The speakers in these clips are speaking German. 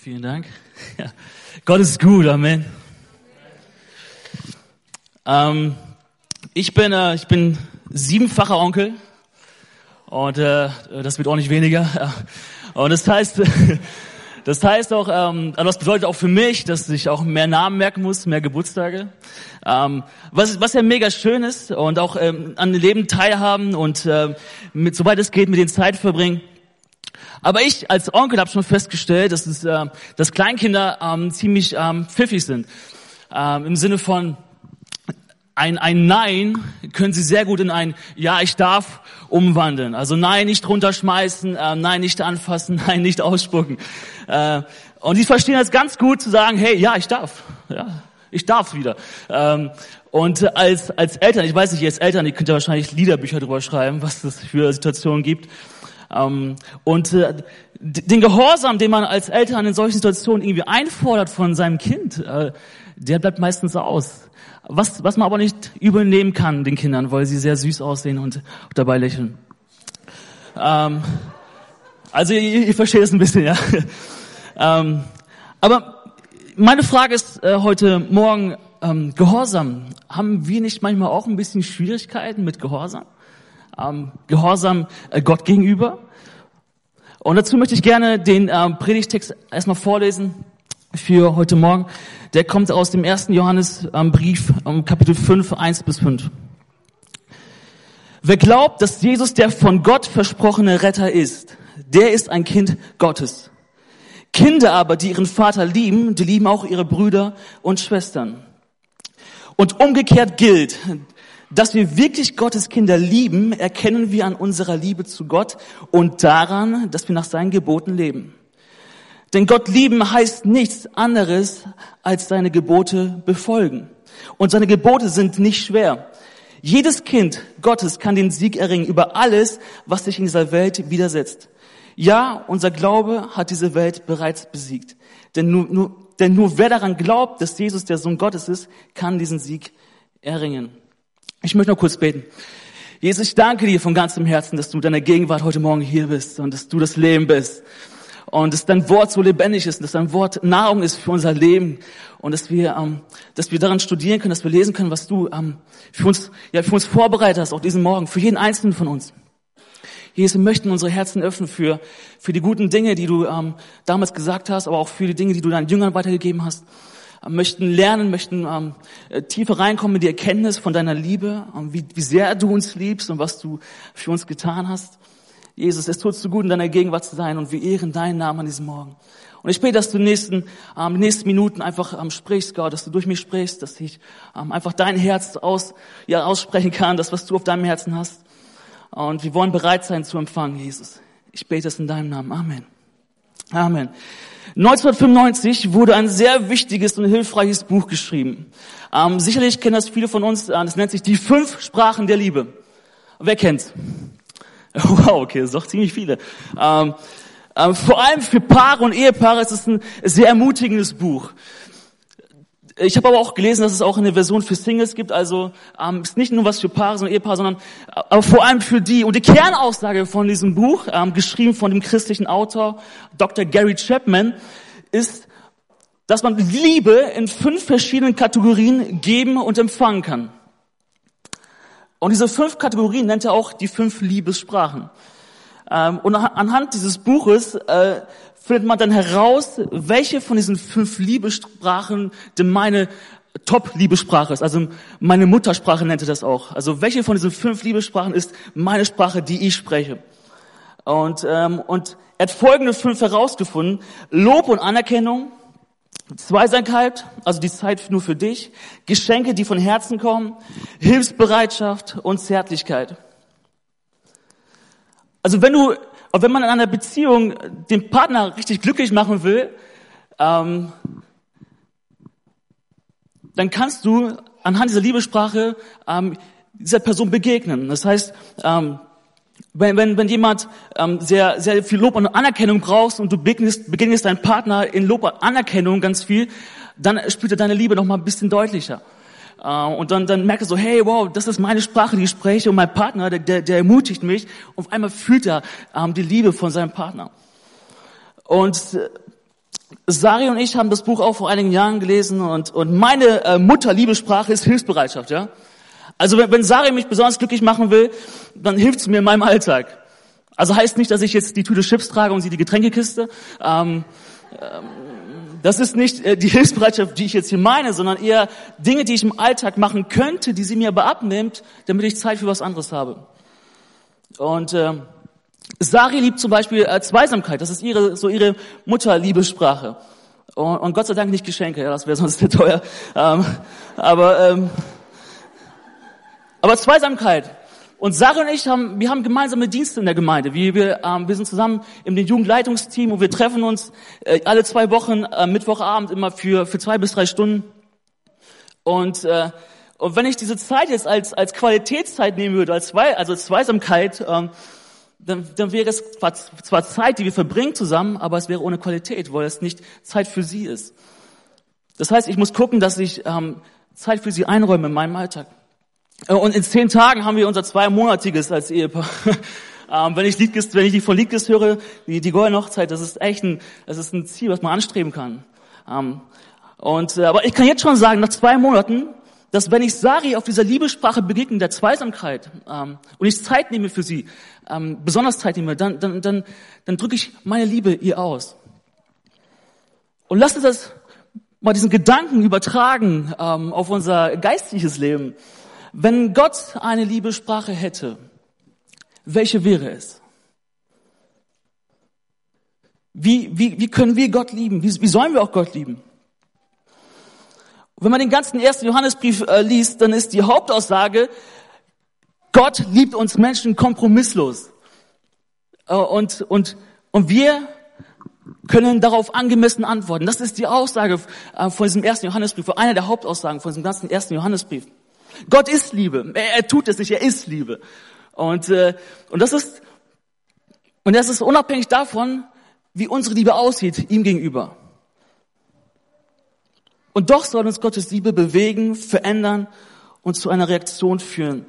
Vielen Dank. Ja. Gott ist gut, Amen. Ähm, ich bin äh, ich bin siebenfacher Onkel und äh, das wird auch nicht weniger. Und das heißt, das heißt auch, ähm, also das bedeutet auch für mich, dass ich auch mehr Namen merken muss, mehr Geburtstage. Ähm, was, was ja mega schön ist und auch ähm, an dem Leben teilhaben und äh, mit, soweit es geht, mit den Zeit verbringen. Aber ich als Onkel habe schon festgestellt, dass, es, äh, dass Kleinkinder ähm, ziemlich ähm, pfiffig sind. Ähm, Im Sinne von ein, ein Nein können sie sehr gut in ein Ja, ich darf umwandeln. Also Nein nicht runterschmeißen, äh, Nein nicht anfassen, Nein nicht ausspucken. Äh, und die verstehen das ganz gut zu sagen, hey, ja, ich darf. Ja, ich darf wieder. Ähm, und als, als Eltern, ich weiß nicht, ihr als Eltern, ihr könnt ja wahrscheinlich Liederbücher drüber schreiben, was es für Situationen gibt. Ähm, und äh, den Gehorsam, den man als Eltern in solchen Situationen irgendwie einfordert von seinem Kind, äh, der bleibt meistens aus. Was, was man aber nicht übernehmen kann den Kindern, weil sie sehr süß aussehen und dabei lächeln. Ähm, also ihr, ihr versteht es ein bisschen, ja. ähm, aber meine Frage ist äh, heute Morgen, ähm, Gehorsam. Haben wir nicht manchmal auch ein bisschen Schwierigkeiten mit Gehorsam? ähm, Gehorsam äh, Gott gegenüber. Und dazu möchte ich gerne den ähm, Predigtext erstmal vorlesen für heute Morgen. Der kommt aus dem ersten Johannesbrief, ähm, Kapitel 5, 1 bis 5. Wer glaubt, dass Jesus der von Gott versprochene Retter ist, der ist ein Kind Gottes. Kinder aber, die ihren Vater lieben, die lieben auch ihre Brüder und Schwestern. Und umgekehrt gilt, dass wir wirklich Gottes Kinder lieben, erkennen wir an unserer Liebe zu Gott und daran, dass wir nach seinen Geboten leben. Denn Gott lieben heißt nichts anderes, als seine Gebote befolgen. Und seine Gebote sind nicht schwer. Jedes Kind Gottes kann den Sieg erringen über alles, was sich in dieser Welt widersetzt. Ja, unser Glaube hat diese Welt bereits besiegt. Denn nur, nur, denn nur wer daran glaubt, dass Jesus der Sohn Gottes ist, kann diesen Sieg erringen. Ich möchte noch kurz beten. Jesus, ich danke dir von ganzem Herzen, dass du mit deiner Gegenwart heute Morgen hier bist und dass du das Leben bist. Und dass dein Wort so lebendig ist und dass dein Wort Nahrung ist für unser Leben und dass wir, ähm, dass wir daran studieren können, dass wir lesen können, was du ähm, für uns, ja, für uns vorbereitet hast, auch diesen Morgen, für jeden einzelnen von uns. Jesus, wir möchten unsere Herzen öffnen für, für die guten Dinge, die du ähm, damals gesagt hast, aber auch für die Dinge, die du deinen Jüngern weitergegeben hast möchten lernen, möchten ähm, äh, tiefer reinkommen in die Erkenntnis von deiner Liebe, ähm, wie, wie sehr du uns liebst und was du für uns getan hast. Jesus, es tut so gut, in deiner Gegenwart zu sein und wir ehren deinen Namen an diesem Morgen. Und ich bete, dass du in den nächsten, ähm, nächsten Minuten einfach ähm, sprichst, Gott, dass du durch mich sprichst, dass ich ähm, einfach dein Herz aus, ja, aussprechen kann, das, was du auf deinem Herzen hast. Und wir wollen bereit sein zu empfangen, Jesus. Ich bete es in deinem Namen. Amen. Amen. 1995 wurde ein sehr wichtiges und hilfreiches Buch geschrieben. Ähm, sicherlich kennen das viele von uns. Äh, das nennt sich die fünf Sprachen der Liebe. Wer kennt's? Wow, okay, das ist doch ziemlich viele. Ähm, ähm, vor allem für Paare und Ehepaare ist es ein sehr ermutigendes Buch. Ich habe aber auch gelesen, dass es auch eine Version für Singles gibt. Also ähm, ist nicht nur was für Paare, sondern Ehepaare, sondern äh, aber vor allem für die. Und die Kernaussage von diesem Buch, ähm, geschrieben von dem christlichen Autor Dr. Gary Chapman, ist, dass man Liebe in fünf verschiedenen Kategorien geben und empfangen kann. Und diese fünf Kategorien nennt er auch die fünf Liebessprachen. Ähm, und anhand dieses Buches äh, findet man dann heraus, welche von diesen fünf Liebessprachen denn meine Top-Liebessprache ist. Also meine Muttersprache nennt er das auch. Also welche von diesen fünf Liebessprachen ist meine Sprache, die ich spreche. Und, ähm, und er hat folgende fünf herausgefunden. Lob und Anerkennung, Zweisamkeit, also die Zeit nur für dich, Geschenke, die von Herzen kommen, Hilfsbereitschaft und Zärtlichkeit. Also wenn du und wenn man in einer Beziehung den Partner richtig glücklich machen will, ähm, dann kannst du anhand dieser Liebessprache ähm, dieser Person begegnen. Das heißt, ähm, wenn, wenn, wenn jemand ähm, sehr, sehr viel Lob und Anerkennung brauchst und du begegnest, begegnest deinen Partner in Lob und Anerkennung ganz viel, dann spürt er deine Liebe noch mal ein bisschen deutlicher. Äh, und dann, dann merkt er so, hey, wow, das ist meine Sprache, die ich spreche und mein Partner, der, der, der ermutigt mich. Und auf einmal fühlt er ähm, die Liebe von seinem Partner. Und äh, Sari und ich haben das Buch auch vor einigen Jahren gelesen und, und meine äh, Mutterliebesprache ist Hilfsbereitschaft, ja. Also wenn, wenn Sari mich besonders glücklich machen will, dann hilft es mir in meinem Alltag. Also heißt nicht, dass ich jetzt die Tüte Chips trage und sie die Getränkekiste. Ähm, ähm, das ist nicht äh, die Hilfsbereitschaft, die ich jetzt hier meine, sondern eher Dinge, die ich im Alltag machen könnte, die sie mir aber abnimmt, damit ich Zeit für was anderes habe. Und äh, Sari liebt zum Beispiel äh, Zweisamkeit. Das ist ihre so ihre Mutterliebessprache. Und, und Gott sei Dank nicht Geschenke, ja, das wäre sonst sehr teuer. Ähm, aber ähm, aber Zweisamkeit. Und Sarah und ich haben, wir haben gemeinsame Dienste in der Gemeinde. Wir, wir, ähm, wir sind zusammen im Jugendleitungsteam und wir treffen uns äh, alle zwei Wochen äh, Mittwochabend immer für, für zwei bis drei Stunden. Und, äh, und wenn ich diese Zeit jetzt als, als Qualitätszeit nehmen würde, als, zwei, also als Zweisamkeit, ähm, dann, dann wäre es zwar, zwar Zeit, die wir verbringen zusammen, aber es wäre ohne Qualität, weil es nicht Zeit für sie ist. Das heißt, ich muss gucken, dass ich ähm, Zeit für sie einräume in meinem Alltag. Äh, und in zehn Tagen haben wir unser zweimonatiges als Ehepaar. Ähm, wenn ich Liedkist, wenn ich die von Liedkist höre, die, die goldene Hochzeit, das ist echt ein, das ist ein Ziel, was man anstreben kann. Ähm, und, äh, aber ich kann jetzt schon sagen, nach zwei Monaten, dass wenn ich Sari auf dieser Liebessprache begegne, der Zweisamkeit, ähm, und ich Zeit nehme für sie, ähm, besonders Zeit nehme, dann, dann, dann, dann drücke ich meine Liebe ihr aus. Und lasst uns das mal diesen Gedanken übertragen ähm, auf unser geistliches Leben. Wenn Gott eine Liebessprache hätte, welche wäre es? Wie, wie, wie können wir Gott lieben? Wie, wie sollen wir auch Gott lieben? Wenn man den ganzen ersten Johannesbrief äh, liest, dann ist die Hauptaussage, Gott liebt uns Menschen kompromisslos. Äh, und, und, und wir können darauf angemessen antworten. Das ist die Aussage äh, von diesem ersten Johannesbrief, einer der Hauptaussagen von diesem ganzen ersten Johannesbrief. Gott ist Liebe. Er, er tut es nicht, er ist Liebe. Und, äh, und das ist, und das ist unabhängig davon, wie unsere Liebe aussieht, ihm gegenüber. Und doch soll uns Gottes Liebe bewegen, verändern und zu einer Reaktion führen.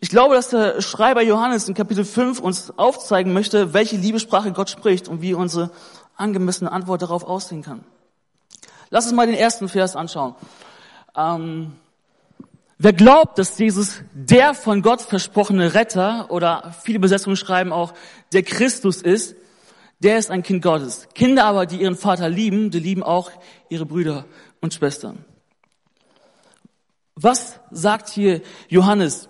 Ich glaube, dass der Schreiber Johannes in Kapitel 5 uns aufzeigen möchte, welche Liebesprache Gott spricht und wie unsere angemessene Antwort darauf aussehen kann. Lass uns mal den ersten Vers anschauen. Ähm, Wer glaubt, dass Jesus der von Gott versprochene Retter oder viele Besetzungen schreiben auch der Christus ist, der ist ein Kind Gottes. Kinder aber, die ihren Vater lieben, die lieben auch ihre Brüder und Schwestern. Was sagt hier Johannes?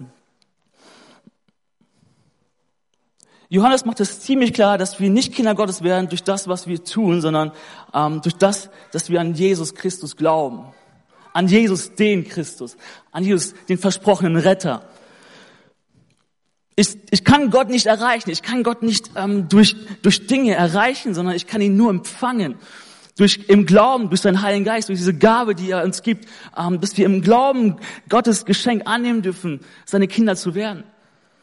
Johannes macht es ziemlich klar, dass wir nicht Kinder Gottes werden durch das, was wir tun, sondern ähm, durch das, dass wir an Jesus Christus glauben an Jesus, den Christus, an Jesus, den versprochenen Retter. Ich, ich kann Gott nicht erreichen, ich kann Gott nicht ähm, durch, durch Dinge erreichen, sondern ich kann ihn nur empfangen. Durch, im Glauben, durch seinen Heiligen Geist, durch diese Gabe, die er uns gibt, ähm, dass wir im Glauben Gottes Geschenk annehmen dürfen, seine Kinder zu werden.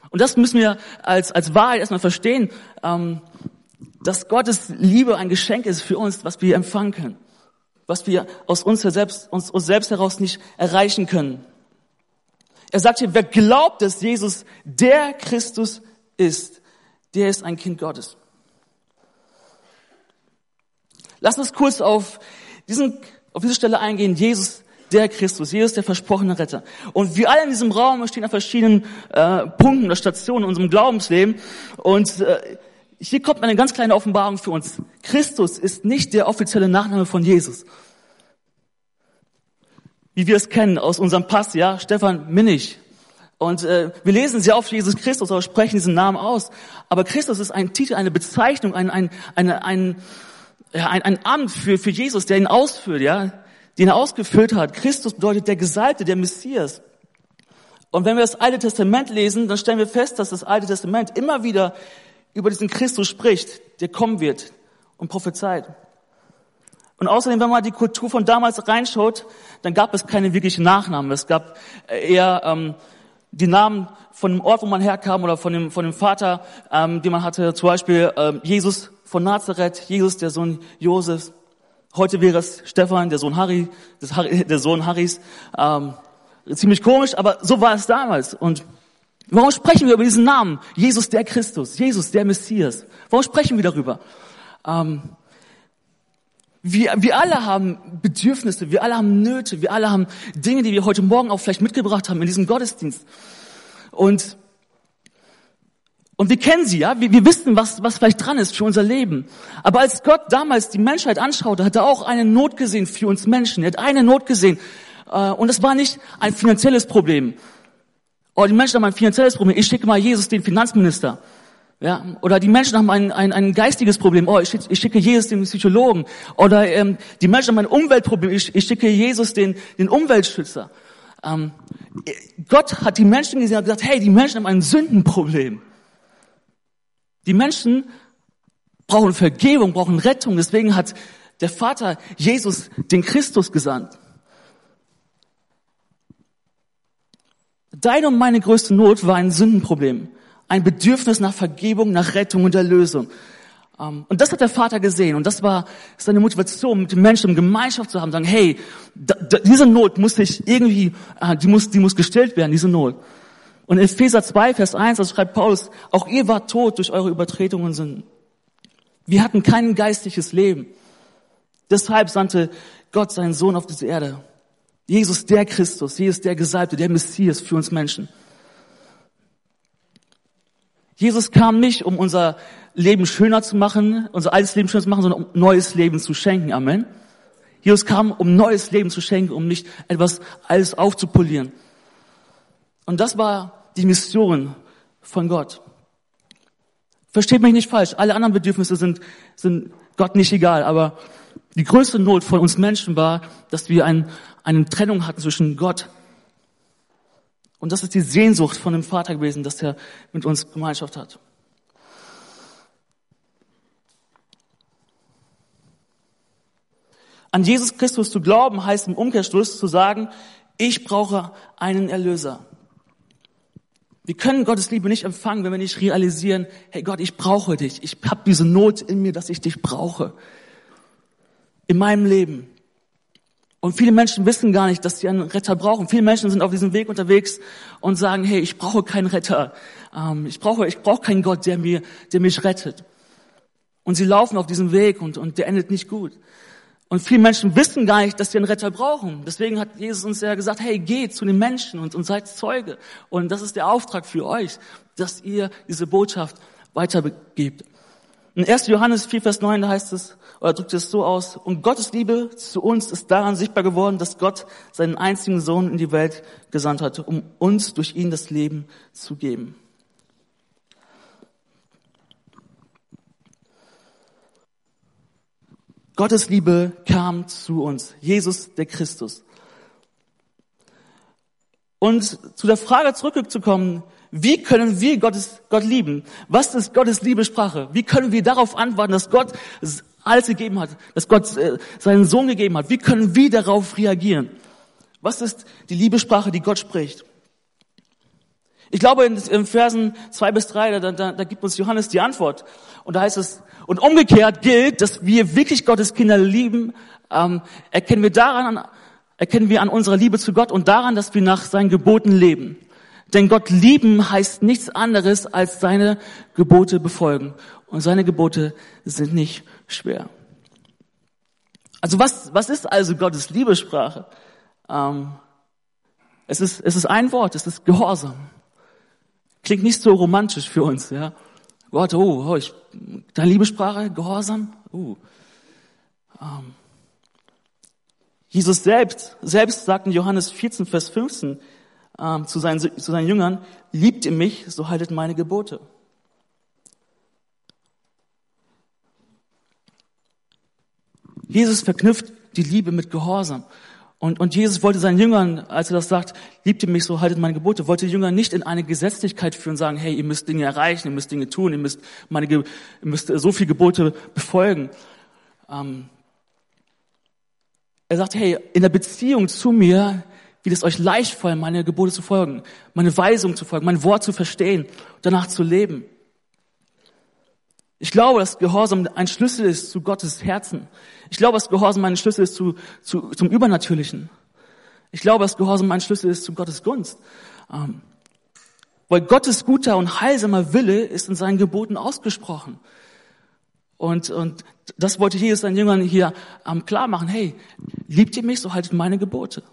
Und das müssen wir als, als Wahrheit erstmal verstehen, ähm, dass Gottes Liebe ein Geschenk ist für uns, was wir empfangen können was wir aus uns selbst, uns, uns selbst heraus nicht erreichen können. Er sagt hier, wer glaubt, dass Jesus der Christus ist, der ist ein Kind Gottes. Lass uns kurz auf, diesen, auf diese Stelle eingehen. Jesus, der Christus, Jesus, der versprochene Retter. Und wir alle in diesem Raum stehen an verschiedenen äh, Punkten oder Stationen in unserem Glaubensleben. Und äh, hier kommt eine ganz kleine Offenbarung für uns. Christus ist nicht der offizielle Nachname von Jesus. Wie wir es kennen aus unserem Pass, ja, Stefan Minnig. Und äh, wir lesen sehr oft Jesus Christus, aber sprechen diesen Namen aus. Aber Christus ist ein Titel, eine Bezeichnung, ein, ein, eine, ein, ja, ein, ein Amt für, für Jesus, der ihn ausführt, ja, den er ausgefüllt hat. Christus bedeutet der Gesalbte, der Messias. Und wenn wir das Alte Testament lesen, dann stellen wir fest, dass das Alte Testament immer wieder über diesen Christus spricht, der kommen wird und prophezeit. Und außerdem, wenn man die Kultur von damals reinschaut, dann gab es keine wirklichen Nachnamen. Es gab eher ähm, die Namen von dem Ort, wo man herkam oder von dem, von dem Vater, ähm, den man hatte. Zum Beispiel ähm, Jesus von Nazareth, Jesus, der Sohn Josefs. Heute wäre es Stefan, der Sohn Harry, Harry der Sohn Harrys. Ähm, ziemlich komisch, aber so war es damals. Und Warum sprechen wir über diesen Namen? Jesus der Christus, Jesus der Messias. Warum sprechen wir darüber? Ähm, Wir, wir alle haben Bedürfnisse, wir alle haben Nöte, wir alle haben Dinge, die wir heute Morgen auch vielleicht mitgebracht haben in diesem Gottesdienst. Und, und wir kennen sie, ja, wir, wir wissen, was, was vielleicht dran ist für unser Leben. Aber als Gott damals die Menschheit anschaute, hat er auch eine Not gesehen für uns Menschen. Er hat eine Not gesehen. Äh, und das war nicht ein finanzielles Problem. Oh, die Menschen haben ein finanzielles Problem. Ich schicke mal Jesus, den Finanzminister. Ja, oder die Menschen haben ein, ein, ein geistiges Problem. Oh, ich, ich schicke Jesus den Psychologen. Oder ähm, die Menschen haben ein Umweltproblem. Ich, ich schicke Jesus den, den Umweltschützer. Ähm, Gott hat die Menschen gesehen und gesagt, hey, die Menschen haben ein Sündenproblem. Die Menschen brauchen Vergebung, brauchen Rettung. Deswegen hat der Vater Jesus den Christus gesandt. Deine und meine größte Not war ein Sündenproblem ein Bedürfnis nach Vergebung, nach Rettung und Erlösung. Ähm, und das hat der Vater gesehen und das war seine Motivation, mit den Menschen in Gemeinschaft zu haben, sagen, hey, diese Not muss sich irgendwie, äh, die muss, die muss gestillt werden, diese Not. Und in Epheser 2, Vers 1, das schreibt Paulus, auch ihr wart tot durch eure Übertretungen und Sünden. Wir hatten kein geistliches Leben. Deshalb sandte Gott seinen Sohn auf diese Erde. Jesus, der Christus, Jesus, der Gesalbte, der Messias für uns Menschen. Jesus kam nicht, um unser Leben schöner zu machen, unser altes Leben schöner zu machen, sondern um neues Leben zu schenken. Amen. Jesus kam, um neues Leben zu schenken, um nicht etwas alles aufzupolieren. Und das war die Mission von Gott. Versteht mich nicht falsch. Alle anderen Bedürfnisse sind, sind Gott nicht egal. Aber die größte Not von uns Menschen war, dass wir ein, eine Trennung hatten zwischen Gott und das ist die Sehnsucht von dem Vater gewesen, dass er mit uns Gemeinschaft hat. An Jesus Christus zu glauben heißt im Umkehrschluss zu sagen, ich brauche einen Erlöser. Wir können Gottes Liebe nicht empfangen, wenn wir nicht realisieren, hey Gott, ich brauche dich. Ich habe diese Not in mir, dass ich dich brauche. In meinem Leben. Und viele Menschen wissen gar nicht, dass sie einen Retter brauchen. Viele Menschen sind auf diesem Weg unterwegs und sagen, hey, ich brauche keinen Retter. Ähm, ich brauche, ich brauche keinen Gott, der mir, der mich rettet. Und sie laufen auf diesem Weg und, und der endet nicht gut. Und viele Menschen wissen gar nicht, dass sie einen Retter brauchen. Deswegen hat Jesus uns ja gesagt, hey, geht zu den Menschen und, und seid Zeuge. Und das ist der Auftrag für euch, dass ihr diese Botschaft weitergebt. In 1. Johannes 4, Vers 9, da heißt es, oder drückt es so aus, und Gottes Liebe zu uns ist daran sichtbar geworden, dass Gott seinen einzigen Sohn in die Welt gesandt hat, um uns durch ihn das Leben zu geben. Gottes Liebe kam zu uns, Jesus der Christus. Und zu der Frage zurückzukommen, wie können wir Gottes, Gott lieben? Was ist Gottes Liebesprache? Wie können wir darauf antworten, dass Gott alles gegeben hat, dass Gott äh, seinen Sohn gegeben hat? Wie können wir darauf reagieren? Was ist die Liebesprache, die Gott spricht? Ich glaube, in, in Versen zwei bis drei, da, da, da gibt uns Johannes die Antwort. Und da heißt es, und umgekehrt gilt, dass wir wirklich Gottes Kinder lieben, ähm, erkennen wir daran, erkennen wir an unserer Liebe zu Gott und daran, dass wir nach seinen Geboten leben. Denn Gott lieben heißt nichts anderes als seine Gebote befolgen. Und seine Gebote sind nicht schwer. Also was, was ist also Gottes Liebessprache? Ähm, es, ist, es ist ein Wort, es ist Gehorsam. Klingt nicht so romantisch für uns, ja. Gott, oh, oh ich, deine Liebessprache, Gehorsam, uh. Ähm, Jesus selbst, selbst sagt in Johannes 14, Vers 15, ähm, zu, seinen, zu seinen Jüngern, liebt ihr mich, so haltet meine Gebote. Jesus verknüpft die Liebe mit Gehorsam. Und, und Jesus wollte seinen Jüngern, als er das sagt, liebt ihr mich, so haltet meine Gebote, wollte die Jünger nicht in eine Gesetzlichkeit führen sagen, hey, ihr müsst Dinge erreichen, ihr müsst Dinge tun, ihr müsst, meine, ihr müsst so viele Gebote befolgen. Ähm, er sagt, hey, in der Beziehung zu mir wird es euch leicht fallen, meine Gebote zu folgen, meine Weisung zu folgen, mein Wort zu verstehen, danach zu leben. Ich glaube, dass Gehorsam ein Schlüssel ist zu Gottes Herzen. Ich glaube, dass Gehorsam ein Schlüssel ist zu, zu, zum Übernatürlichen. Ich glaube, dass Gehorsam ein Schlüssel ist zu Gottes Gunst. Ähm, weil Gottes guter und heilsamer Wille ist in seinen Geboten ausgesprochen. Und, und das wollte Jesus seinen Jüngern hier ähm, klar machen. Hey, liebt ihr mich, so haltet meine Gebote.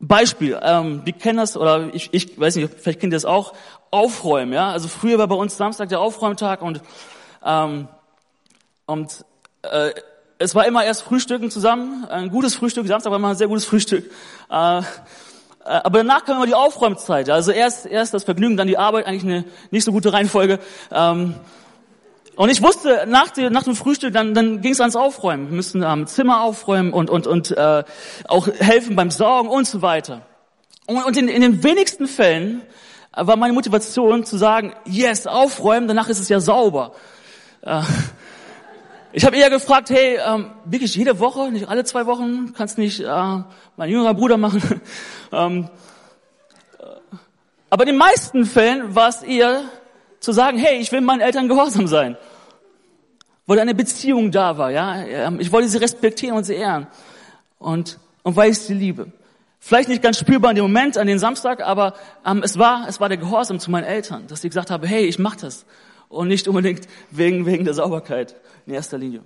Beispiel, ähm, wir kennen das, oder ich, ich weiß nicht, vielleicht kennt ihr das auch, aufräumen, ja. Also früher war bei uns Samstag der Aufräumtag und, ähm, und äh, es war immer erst Frühstücken zusammen, ein gutes Frühstück, Samstag war immer ein sehr gutes Frühstück. Äh, äh aber danach kam immer die Aufräumzeit. Also erst, erst das Vergnügen, dann die Arbeit, eigentlich eine nicht so gute Reihenfolge. Ähm, und ich wusste, nach, dem, nach dem Frühstück, dann, dann ging es ans Aufräumen. Wir müssen ähm, Zimmer aufräumen und, und, und äh, auch helfen beim Sorgen und so weiter. Und, und in, in den wenigsten Fällen war meine Motivation zu sagen, yes, aufräumen, danach ist es ja sauber. Äh, ich habe eher gefragt, hey, ähm, wirklich jede Woche, nicht alle zwei Wochen, kannst nicht äh, mein jüngerer Bruder machen. ähm, äh, aber in den meisten Fällen war es eher zu sagen, hey, ich will meinen Eltern gehorsam sein weil eine Beziehung da war, ja. Ähm, ich wollte sie respektieren und sie ehren. Und, und weil ich sie liebe. Vielleicht nicht ganz spürbar in dem Moment, an den Samstag, aber ähm, es war, es war der Gehorsam zu meinen Eltern, dass ich gesagt habe, hey, ich mach das. Und nicht unbedingt wegen, wegen der Sauberkeit in erster Linie.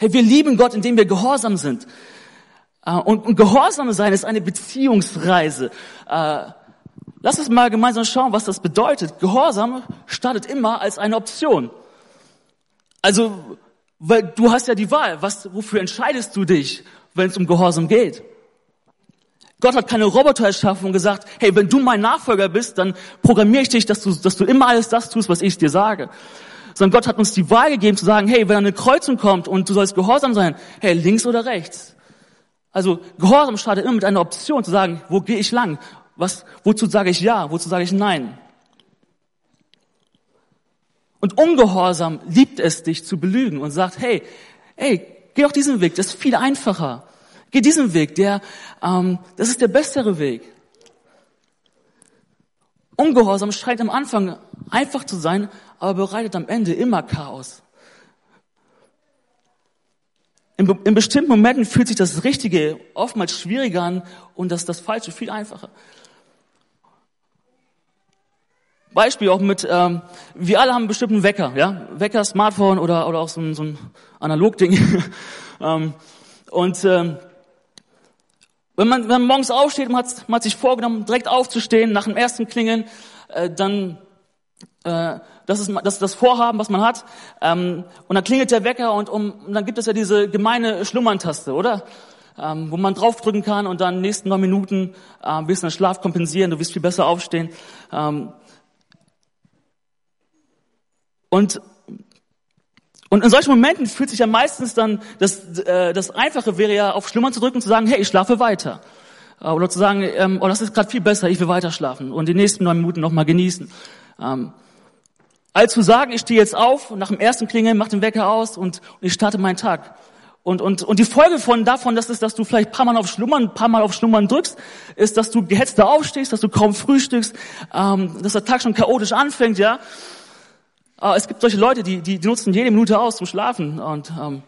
Hey, wir lieben Gott, indem wir gehorsam sind. Äh, und, und gehorsam sein ist eine Beziehungsreise. Lass uns mal gemeinsam schauen, was das bedeutet. Gehorsam startet immer als eine Option. Also, weil du hast ja die Wahl. Was, wofür entscheidest du dich, wenn es um Gehorsam geht? Gott hat keine Roboter erschaffen und gesagt, hey, wenn du mein Nachfolger bist, dann programmiere ich dich, dass du, dass du immer alles das tust, was ich dir sage. Sondern Gott hat uns die Wahl gegeben zu sagen, hey, wenn eine Kreuzung kommt und du sollst gehorsam sein, hey, links oder rechts. Also Gehorsam startet immer mit einer Option zu sagen, wo gehe ich lang? Was, wozu sage ich ja, wozu sage ich nein? Und ungehorsam liebt es dich zu belügen und sagt, hey, hey, geh doch diesen Weg, das ist viel einfacher. Geh diesen Weg, der, ähm, das ist der bessere Weg. Ungehorsam scheint am Anfang einfach zu sein, aber bereitet am Ende immer Chaos. In, in bestimmten Momenten fühlt sich das Richtige oftmals schwieriger an und das, das Falsche viel einfacher. Beispiel auch mit, ähm, wir alle haben einen bestimmten Wecker, ja, Wecker, Smartphone oder oder auch so ein, so ein Analogding. ähm, und ähm, wenn man, wenn man morgens aufsteht und hat, man hat sich vorgenommen, direkt aufzustehen nach dem ersten Klingeln, äh, dann äh, das ist das, ist das Vorhaben, was man hat. Ähm, und dann klingelt der Wecker und, um, und dann gibt es ja diese gemeine Schlummerntaste, oder? Ähm, wo man draufdrücken kann und dann den nächsten neun Minuten äh, ein bisschen Schlaf kompensieren, du wirst viel besser aufstehen. Ähm, und und in solchen Momenten fühlt sich ja meistens dann, das, äh, das Einfache wäre ja auf Schlummern zu drücken und zu sagen, hey, ich schlafe weiter. Äh, oder zu sagen, ähm, oh, das ist gerade viel besser, ich will weiter schlafen und die nächsten neun Minuten nochmal genießen. Ähm, als zu sagen, ich stehe jetzt auf, nach dem ersten Klingeln, mach den Wecker aus und, und ich starte meinen Tag. Und, und, und die Folge von davon, dass, ist, dass du vielleicht paar Mal auf Schlummern, paar Mal auf Schlummern drückst, ist, dass du gehetzter aufstehst, dass du kaum frühstückst, ähm, dass der Tag schon chaotisch anfängt, ja. Ah, es gibt solche Leute, die, die, die nutzen jede Minute aus zum Schlafen und, ähm,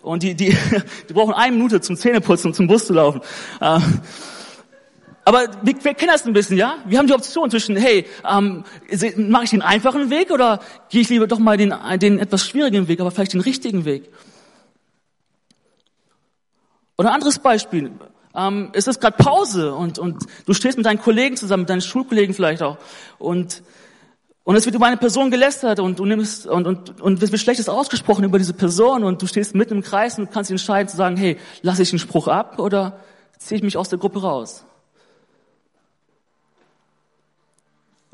und die, die, die brauchen eine Minute zum Zähneputzen zum Bus zu laufen. Äh, aber wir, wir kennen das ein bisschen, ja? Wir haben die Option zwischen, hey, ähm, mache ich den einfachen Weg oder gehe ich lieber doch mal den, den etwas schwierigen Weg, aber vielleicht den richtigen Weg? Oder ein anderes Beispiel. Ähm, es ist gerade Pause und, und du stehst mit deinen Kollegen zusammen, mit deinen Schulkollegen vielleicht auch. Und und es wird über eine Person gelästert und du nimmst und, und, und es wird Schlechtes ausgesprochen über diese Person und du stehst mitten im Kreis und kannst entscheiden zu sagen, hey, lasse ich einen Spruch ab oder ziehe ich mich aus der Gruppe raus?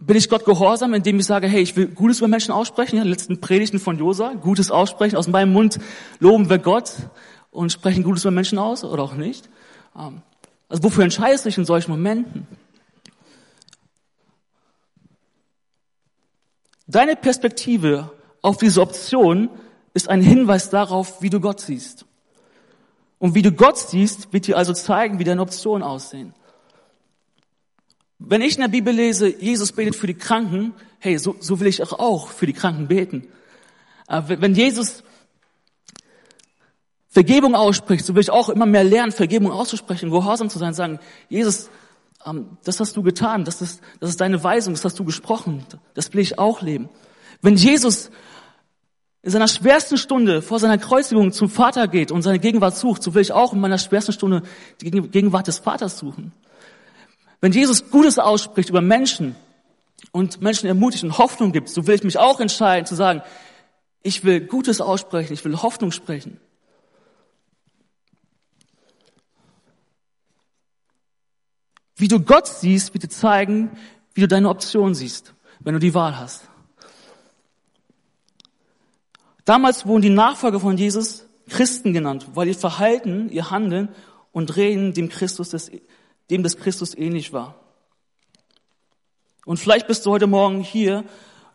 Bin ich Gott gehorsam, indem ich sage, hey, ich will Gutes über Menschen aussprechen? Ja, die letzten Predigten von Josa, Gutes aussprechen. Aus meinem Mund loben wir Gott und sprechen Gutes über Menschen aus oder auch nicht. Ähm, also wofür entscheidest du dich in solchen Momenten? Deine Perspektive auf diese Option ist ein Hinweis darauf, wie du Gott siehst. Und wie du Gott siehst, wird dir also zeigen, wie deine Optionen aussehen. Wenn ich in der Bibel lese, Jesus betet für die Kranken, hey, so, so will ich auch für die Kranken beten. Wenn Jesus Vergebung ausspricht, so will ich auch immer mehr lernen, Vergebung auszusprechen, gehorsam zu sein, sagen, Jesus, das hast du getan, das ist, das ist deine Weisung, das hast du gesprochen, das will ich auch leben. Wenn Jesus in seiner schwersten Stunde vor seiner Kreuzigung zum Vater geht und seine Gegenwart sucht, so will ich auch in meiner schwersten Stunde die Gegenwart des Vaters suchen. Wenn Jesus Gutes ausspricht über Menschen und Menschen ermutigt und Hoffnung gibt, so will ich mich auch entscheiden zu sagen, ich will Gutes aussprechen, ich will Hoffnung sprechen. Wie du Gott siehst, dir zeigen, wie du deine Option siehst, wenn du die Wahl hast. Damals wurden die Nachfolger von Jesus Christen genannt, weil ihr Verhalten, ihr Handeln und Reden dem Christus des, dem des Christus ähnlich war. Und vielleicht bist du heute Morgen hier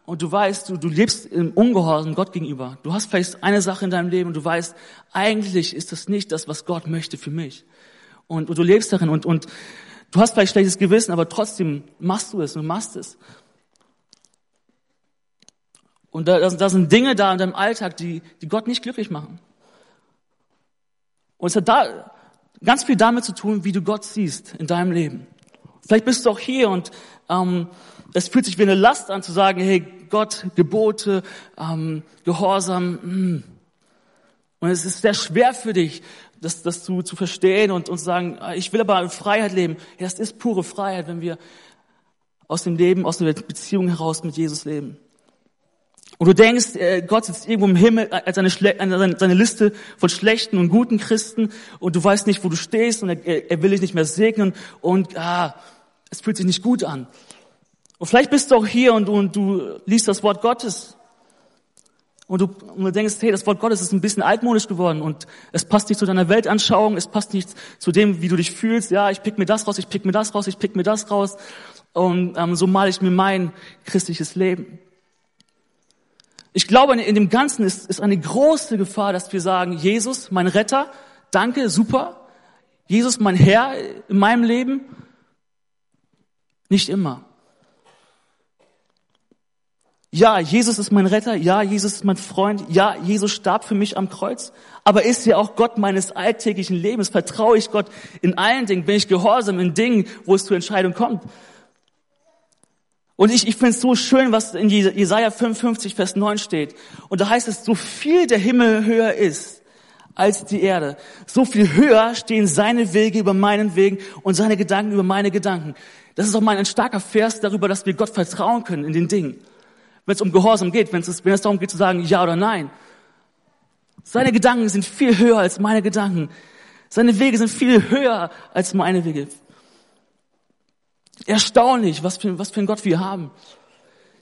und du weißt, du, du lebst im Ungehorsam Gott gegenüber. Du hast vielleicht eine Sache in deinem Leben und du weißt, eigentlich ist das nicht das, was Gott möchte für mich. Und, und du lebst darin und, und du hast vielleicht schlechtes Gewissen, aber trotzdem machst du es und machst es. Und da, da sind Dinge da in deinem Alltag, die, die Gott nicht glücklich machen. Und es hat da ganz viel damit zu tun, wie du Gott siehst in deinem Leben. Vielleicht bist du auch hier und ähm, es fühlt sich wie eine Last an zu sagen, hey Gott, Gebote, ähm, Gehorsam. Mh. Hm. Und es ist sehr schwer für dich, das, das zu, zu verstehen und, zu sagen, ah, ich will aber in Freiheit leben. Ja, das ist pure Freiheit, wenn wir aus dem Leben, aus der Beziehung heraus mit Jesus leben. Und du denkst, äh, Gott sitzt irgendwo im Himmel als eine, seine Liste von schlechten und guten Christen und du weißt nicht, wo du stehst und er, er will dich nicht mehr segnen und ah, es fühlt sich nicht gut an. Und vielleicht bist du auch hier und, und du liest das Wort Gottes und du, und du denkst, hey, das Wort Gottes ist ein bisschen altmodisch geworden und es passt nicht zu deiner Weltanschauung, es passt nicht zu dem, wie du dich fühlst. Ja, ich pick mir das raus, ich pick mir das raus, ich pick mir das raus und ähm, so male ich mir mein christliches Leben. Ich glaube, in dem Ganzen ist, ist eine große Gefahr, dass wir sagen, Jesus, mein Retter, danke, super. Jesus, mein Herr in meinem Leben. Nicht immer. Ja, Jesus ist mein Retter. Ja, Jesus ist mein Freund. Ja, Jesus starb für mich am Kreuz. Aber ist er auch Gott meines alltäglichen Lebens? Vertraue ich Gott in allen Dingen? Bin ich gehorsam in Dingen, wo es zur Entscheidung kommt? Und ich, ich finde es so schön, was in Jesaja 55, Vers 9 steht. Und da heißt es, so viel der Himmel höher ist als die Erde, so viel höher stehen seine Wege über meinen Wegen und seine Gedanken über meine Gedanken. Das ist auch mal ein starker Vers darüber, dass wir Gott vertrauen können in den Dingen. Wenn es um Gehorsam geht, wenn es, wenn es darum geht zu sagen Ja oder Nein. Seine Gedanken sind viel höher als meine Gedanken. Seine Wege sind viel höher als meine Wege. Erstaunlich, was für, was für ein Gott wir haben,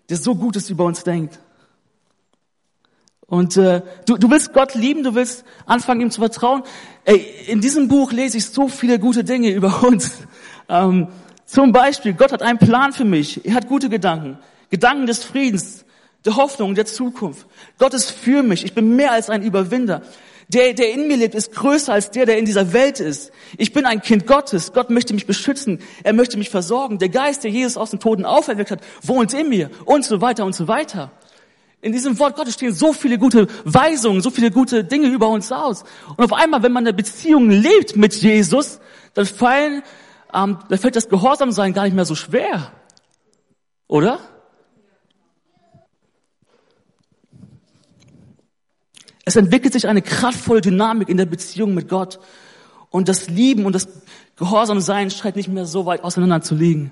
der so Gutes über uns denkt. Und äh, du, du willst Gott lieben, du willst anfangen, ihm zu vertrauen. Ey, in diesem Buch lese ich so viele gute Dinge über uns. Ähm, zum Beispiel, Gott hat einen Plan für mich. Er hat gute Gedanken. Gedanken des Friedens, der Hoffnung, der Zukunft. Gott ist für mich. Ich bin mehr als ein Überwinder. Der, der in mir lebt, ist größer als der, der in dieser Welt ist. Ich bin ein Kind Gottes. Gott möchte mich beschützen. Er möchte mich versorgen. Der Geist, der Jesus aus den Toten auferweckt hat, wohnt in mir. Und so weiter und so weiter. In diesem Wort Gottes stehen so viele gute Weisungen, so viele gute Dinge über uns aus. Und auf einmal, wenn man eine Beziehung lebt mit Jesus, dann fallen, ähm, dann fällt das Gehorsamsein gar nicht mehr so schwer. Oder? Es entwickelt sich eine kraftvolle Dynamik in der Beziehung mit Gott. Und das Lieben und das Gehorsamsein scheint nicht mehr so weit auseinander zu liegen.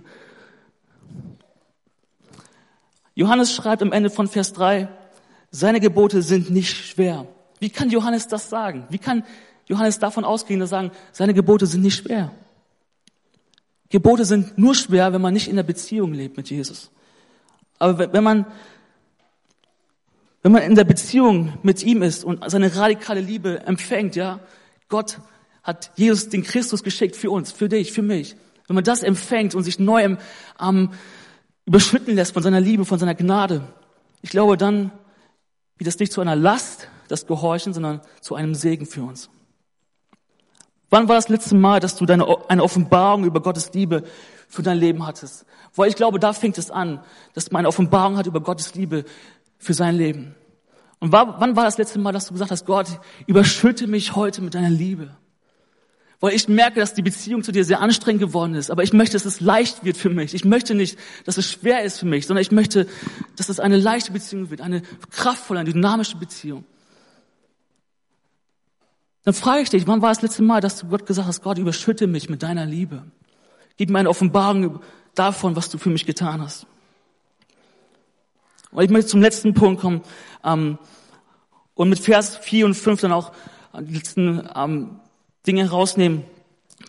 Johannes schreibt am Ende von Vers 3, seine Gebote sind nicht schwer. Wie kann Johannes das sagen? Wie kann Johannes davon ausgehen, dass sagen, seine Gebote sind nicht schwer? Gebote sind nur schwer, wenn man nicht in der Beziehung lebt mit Jesus. Aber wenn man wenn man in der Beziehung mit ihm ist und seine radikale Liebe empfängt, ja, Gott hat Jesus den Christus geschickt für uns, für dich, für mich. Wenn man das empfängt und sich neu ähm, überschütten lässt von seiner Liebe, von seiner Gnade, ich glaube, dann wird das nicht zu einer Last, das Gehorchen, sondern zu einem Segen für uns. Wann war das letzte Mal, dass du deine, eine Offenbarung über Gottes Liebe für dein Leben hattest? Weil ich glaube, da fängt es an, dass man eine Offenbarung hat über Gottes Liebe für sein Leben. Und war, wann war das letzte Mal, dass du gesagt hast, Gott, überschütte mich heute mit deiner Liebe? Weil ich merke, dass die Beziehung zu dir sehr anstrengend geworden ist. Aber ich möchte, dass es leicht wird für mich. Ich möchte nicht, dass es schwer ist für mich, sondern ich möchte, dass es eine leichte Beziehung wird, eine kraftvolle, eine dynamische Beziehung. Dann frage ich dich, wann war das letzte Mal, dass du Gott gesagt hast, Gott, überschütte mich mit deiner Liebe. Gib mir eine Offenbarung davon, was du für mich getan hast. Und ich möchte zum letzten Punkt kommen ähm, und mit Vers 4 und 5 dann auch die letzten ähm, Dinge herausnehmen,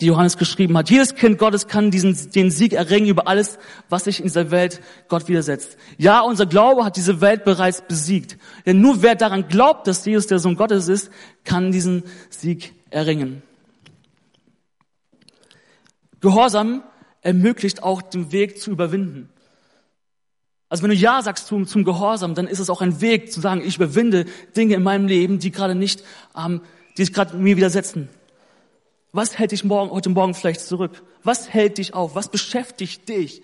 die Johannes geschrieben hat. Jedes Kind Gottes kann diesen, den Sieg erringen über alles, was sich in dieser Welt Gott widersetzt. Ja, unser Glaube hat diese Welt bereits besiegt. Denn nur wer daran glaubt, dass Jesus der Sohn Gottes ist, kann diesen Sieg erringen. Gehorsam ermöglicht auch den Weg zu überwinden. Also wenn du Ja sagst zum, zum Gehorsam, dann ist es auch ein Weg zu sagen, ich überwinde Dinge in meinem Leben, die gerade nicht, ähm, die sich gerade mir widersetzen. Was hält dich morgen, heute Morgen vielleicht zurück? Was hält dich auf? Was beschäftigt dich?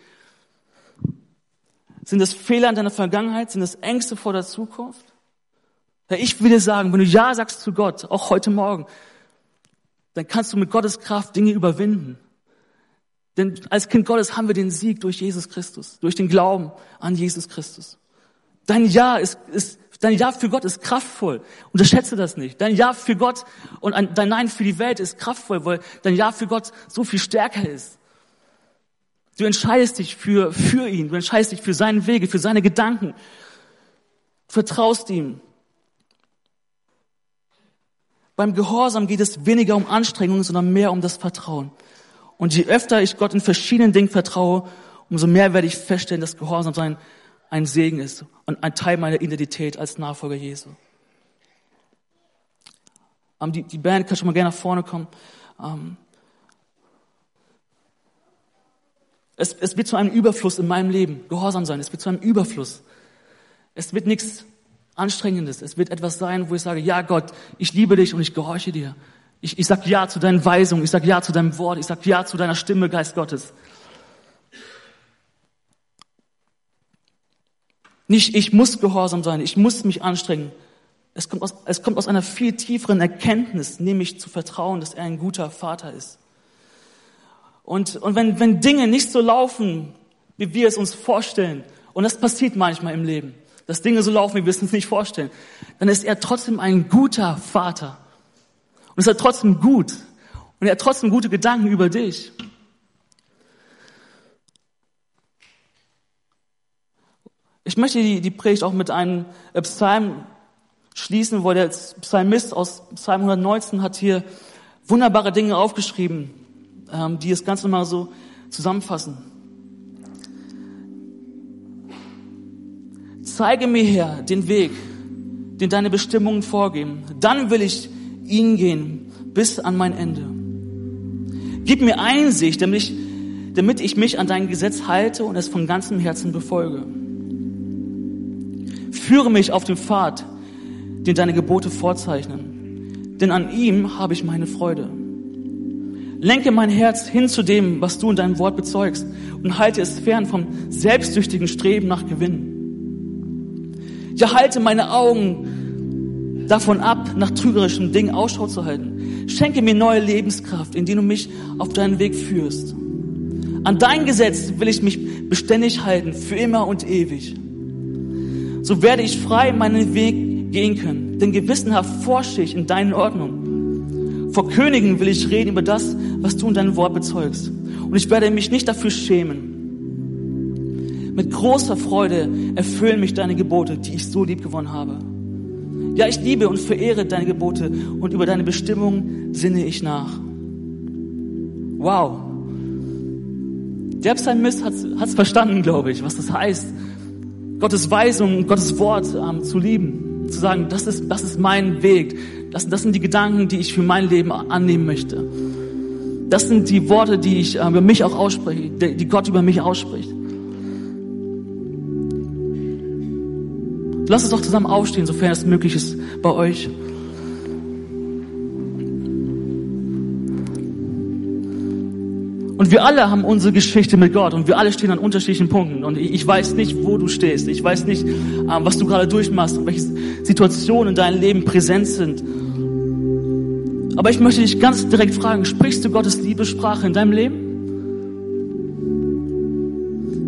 Sind das Fehler in deiner Vergangenheit? Sind das Ängste vor der Zukunft? Ja, ich will dir sagen, wenn du Ja sagst zu Gott, auch heute Morgen, dann kannst du mit Gottes Kraft Dinge überwinden. Denn als Kind Gottes haben wir den Sieg durch Jesus Christus, durch den Glauben an Jesus Christus. Dein Ja ist, ist Dein Ja für Gott ist kraftvoll. Unterschätze das nicht. Dein Ja für Gott und dein Nein für die Welt ist kraftvoll, weil dein Ja für Gott so viel stärker ist. Du entscheidest dich für, für ihn. Du entscheidest dich für seine Wege, für seine Gedanken. Du vertraust ihm. Beim Gehorsam geht es weniger um Anstrengungen, sondern mehr um das Vertrauen. Und je öfter ich Gott in verschiedenen Dingen vertraue, umso mehr werde ich feststellen, dass Gehorsam sein ein Segen ist und ein Teil meiner Identität als Nachfolger Jesu. Ähm, die, die Band kann schon mal gerne nach vorne kommen. Ähm, es, es wird zu einem Überfluss in meinem Leben, Gehorsam sein, es wird zu einem Überfluss. Es wird nichts Anstrengendes, es wird etwas sein, wo ich sage, ja Gott, ich liebe dich und ich gehorche dir. Ich, ich sag Ja zu deinen Weisungen, ich sag Ja zu deinem Wort, ich sag Ja zu deiner Stimme, Geist Gottes. Nicht, ich muss gehorsam sein, ich muss mich anstrengen. Es kommt, aus, es kommt aus einer viel tieferen Erkenntnis, nämlich zu vertrauen, dass er ein guter Vater ist. Und, und wenn, wenn Dinge nicht so laufen, wie wir es uns vorstellen, und das passiert manchmal im Leben, dass Dinge so laufen, wie wir es uns nicht vorstellen, dann ist er trotzdem ein guter Vater. Und ist er trotzdem gut. Und er hat trotzdem gute Gedanken über dich. Ich möchte die, die Predigt auch mit einem äh, Psalm schließen, wo der Psalmist aus Psalm 119 hat hier wunderbare Dinge aufgeschrieben, ähm, die das Ganze mal so zusammenfassen. Zeige mir her den Weg, den deine Bestimmungen vorgeben. Dann will ich ihn gehen bis an mein Ende. Gib mir Einsicht, damit ich, damit ich mich an dein Gesetz halte und es von ganzem Herzen befolge. Führe mich auf den Pfad, den deine Gebote vorzeichnen, denn an ihm habe ich meine Freude. Lenke mein Herz hin zu dem, was du in deinem Wort bezeugst und halte es fern vom selbstsüchtigen Streben nach Gewinn. Ja, halte meine Augen davon ab, nach trügerischen Dingen Ausschau zu halten. Schenke mir neue Lebenskraft, indem du mich auf deinen Weg führst. An dein Gesetz will ich mich beständig halten, für immer und ewig so werde ich frei meinen Weg gehen können. Denn gewissenhaft forsche ich in deinen Ordnungen. Vor Königen will ich reden über das, was du in deinem Wort bezeugst. Und ich werde mich nicht dafür schämen. Mit großer Freude erfüllen mich deine Gebote, die ich so lieb gewonnen habe. Ja, ich liebe und verehre deine Gebote und über deine Bestimmungen sinne ich nach. Wow. Der Psalmist hat es verstanden, glaube ich, was das heißt, Gottes Weisung und Gottes Wort ähm, zu lieben. Zu sagen, das ist, das ist mein Weg. Das, das sind die Gedanken, die ich für mein Leben annehmen möchte. Das sind die Worte, die ich äh, über mich auch ausspreche, die Gott über mich ausspricht. Lass uns doch zusammen aufstehen, sofern es möglich ist bei euch. Und wir alle haben unsere Geschichte mit Gott und wir alle stehen an unterschiedlichen Punkten. Und ich weiß nicht, wo du stehst. Ich weiß nicht, ähm, was du gerade durchmachst und welche Situationen in deinem Leben präsent sind. Aber ich möchte dich ganz direkt fragen, sprichst du Gottes Liebessprache in deinem Leben?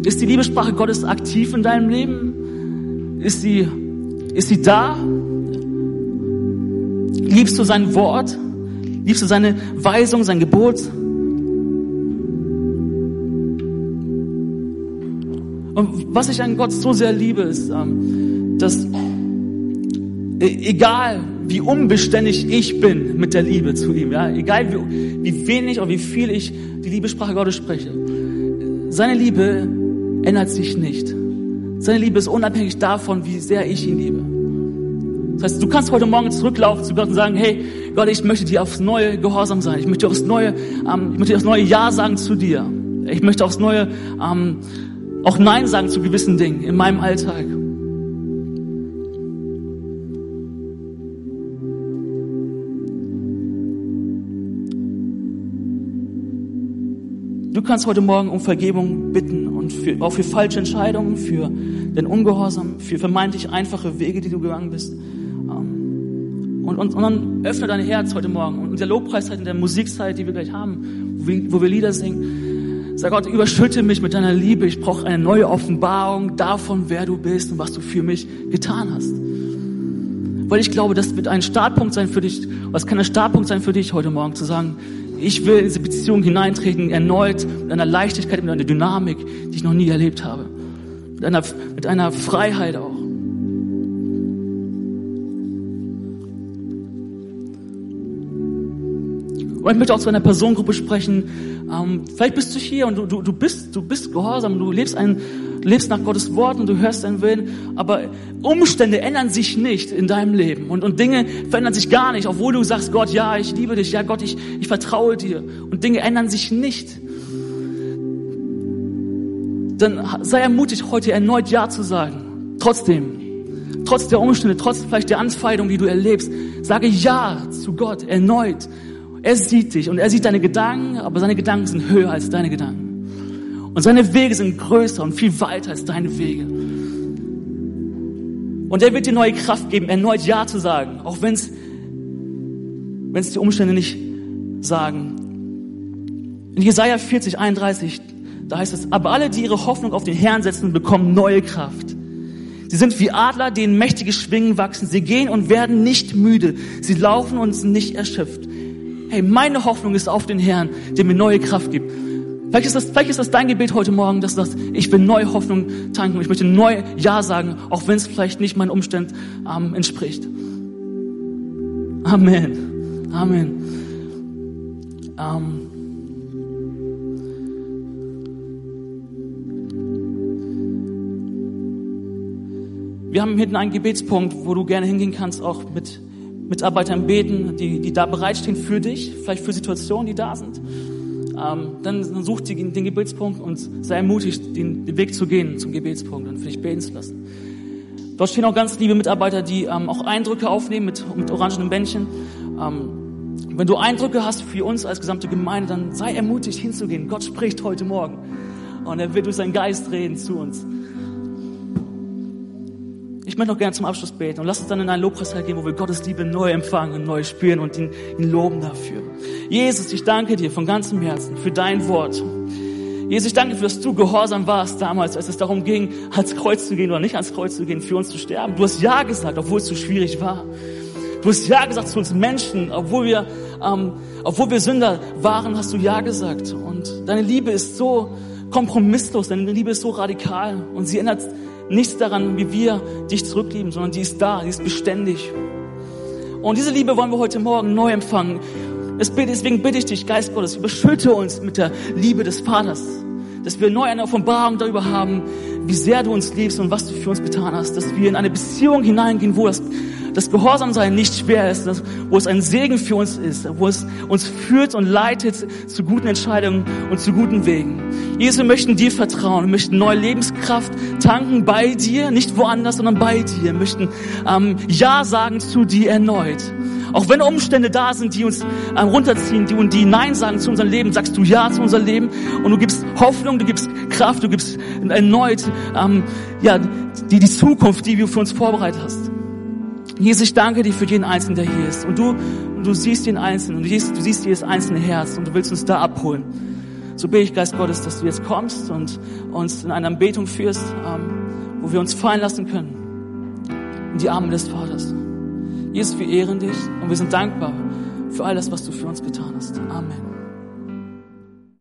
Ist die Liebessprache Gottes aktiv in deinem Leben? Ist sie, ist sie da? Liebst du sein Wort? Liebst du seine Weisung, sein Gebot? Und was ich an Gott so sehr liebe, ist, ähm, dass e, egal wie unbeständig ich bin mit der Liebe zu ihm, ja, egal wie, wie wenig oder wie viel ich die Liebessprache Gottes spreche, seine Liebe ändert sich nicht. Seine Liebe ist unabhängig davon, wie sehr ich ihn liebe. Das heißt, du kannst heute Morgen zurücklaufen zu Gott und sagen, hey, Gott, ich möchte dir aufs Neue gehorsam sein. Ich möchte aufs Neue, ähm, ich möchte aufs Neue Ja sagen zu dir. Ich möchte aufs Neue ähm, auch Nein sagen zu gewissen Dingen in meinem Alltag. Du kannst heute Morgen um Vergebung bitten für, auch für falsche Entscheidungen, für den Ungehorsam, für vermeintlich einfache Wege, die du gegangen bist. Ähm, und, und, und dann öffne dein Herz heute Morgen. Und in der Lobpreiszeit, in der Musikszeit, die wir gleich haben, wo wir, wo wir Lieder singen, Sag Gott, überschütte mich mit deiner Liebe. Ich brauche eine neue Offenbarung davon, wer du bist und was du für mich getan hast. Weil ich glaube, das wird ein Startpunkt sein für dich, was kann ein Startpunkt sein für dich heute Morgen, zu sagen, ich will in diese Beziehung hineintreten, erneut mit einer Leichtigkeit, mit einer Dynamik, die ich noch nie erlebt habe. Mit einer, mit einer Freiheit auch. Und ich möchte auch zu einer Personengruppe sprechen. Ähm, vielleicht bist du hier und du, du, du, bist, du bist gehorsam, du lebst, ein, lebst nach Gottes Wort und du hörst seinen Willen, aber Umstände ändern sich nicht in deinem Leben und, und Dinge verändern sich gar nicht, obwohl du sagst, Gott, ja, ich liebe dich, ja, Gott, ich, ich vertraue dir und Dinge ändern sich nicht. Dann sei ermutigt, heute erneut Ja zu sagen. Trotzdem, trotz der Umstände, trotz vielleicht der Anfeindung, die du erlebst, sage Ja zu Gott erneut. Er sieht dich und er sieht deine Gedanken, aber seine Gedanken sind höher als deine Gedanken. Und seine Wege sind größer und viel weiter als deine Wege. Und er wird dir neue Kraft geben, erneut Ja zu sagen, auch wenn es die Umstände nicht sagen. In Jesaja 40, 31, da heißt es, aber alle, die ihre Hoffnung auf den Herrn setzen, bekommen neue Kraft. Sie sind wie Adler, denen mächtige Schwingen wachsen. Sie gehen und werden nicht müde. Sie laufen und sind nicht erschöpft. Hey, meine Hoffnung ist auf den Herrn, der mir neue Kraft gibt. Vielleicht ist, das, vielleicht ist das dein Gebet heute Morgen, dass du sagst, ich will neue Hoffnung tanken, ich möchte neu Ja sagen, auch wenn es vielleicht nicht meinen Umständen ähm, entspricht. Amen. Amen. Ähm. Wir haben hinten einen Gebetspunkt, wo du gerne hingehen kannst, auch mit Mitarbeitern beten, die, die da bereitstehen für dich, vielleicht für Situationen, die da sind. Ähm, dann, such die, den Gebetspunkt und sei ermutigt, den, den, Weg zu gehen zum Gebetspunkt und für dich beten zu lassen. Dort stehen auch ganz liebe Mitarbeiter, die ähm, auch Eindrücke aufnehmen mit, mit orangenen Bändchen. Ähm, wenn du Eindrücke hast für uns als gesamte Gemeinde, dann sei ermutigt hinzugehen. Gott spricht heute Morgen und er wird durch seinen Geist reden zu uns. Möchte noch gerne zum Abschluss beten und lass uns dann in einen Lobpreisteil gehen, wo wir Gottes Liebe neu empfangen und neu spüren und ihn, ihn loben dafür. Jesus, ich danke dir von ganzem Herzen für dein Wort. Jesus, ich danke dir, dass du gehorsam warst damals, als es darum ging, ans Kreuz zu gehen oder nicht ans Kreuz zu gehen, für uns zu sterben. Du hast Ja gesagt, obwohl es so schwierig war. Du hast Ja gesagt zu uns Menschen, obwohl wir, ähm, obwohl wir Sünder waren, hast du Ja gesagt. Und deine Liebe ist so kompromisslos, deine Liebe ist so radikal und sie ändert nichts daran, wie wir dich zurücklieben, sondern die ist da, die ist beständig. Und diese Liebe wollen wir heute Morgen neu empfangen. Deswegen bitte ich dich, Geist Gottes, überschütte uns mit der Liebe des Vaters, dass wir neu eine Offenbarung darüber haben, wie sehr du uns liebst und was du für uns getan hast, dass wir in eine Beziehung hineingehen, wo das das Gehorsamsein nicht schwer ist, wo es ein Segen für uns ist, wo es uns führt und leitet zu guten Entscheidungen und zu guten Wegen. Jesus, wir möchten dir vertrauen, wir möchten neue Lebenskraft tanken bei dir, nicht woanders, sondern bei dir, wir möchten ähm, Ja sagen zu dir erneut. Auch wenn Umstände da sind, die uns ähm, runterziehen, die und die Nein sagen zu unserem Leben, sagst du Ja zu unserem Leben und du gibst Hoffnung, du gibst Kraft, du gibst erneut ähm, ja die, die Zukunft, die du für uns vorbereitet hast. Jesus, ich danke dir für jeden Einzelnen, der hier ist. Und du, und du siehst den Einzelnen, und du siehst, du siehst jedes einzelne Herz und du willst uns da abholen. So bete ich, Geist Gottes, dass du jetzt kommst und uns in einer Anbetung führst, ähm, wo wir uns fallen lassen können in die Arme des Vaters. Jesus, wir ehren dich und wir sind dankbar für all das, was du für uns getan hast. Amen.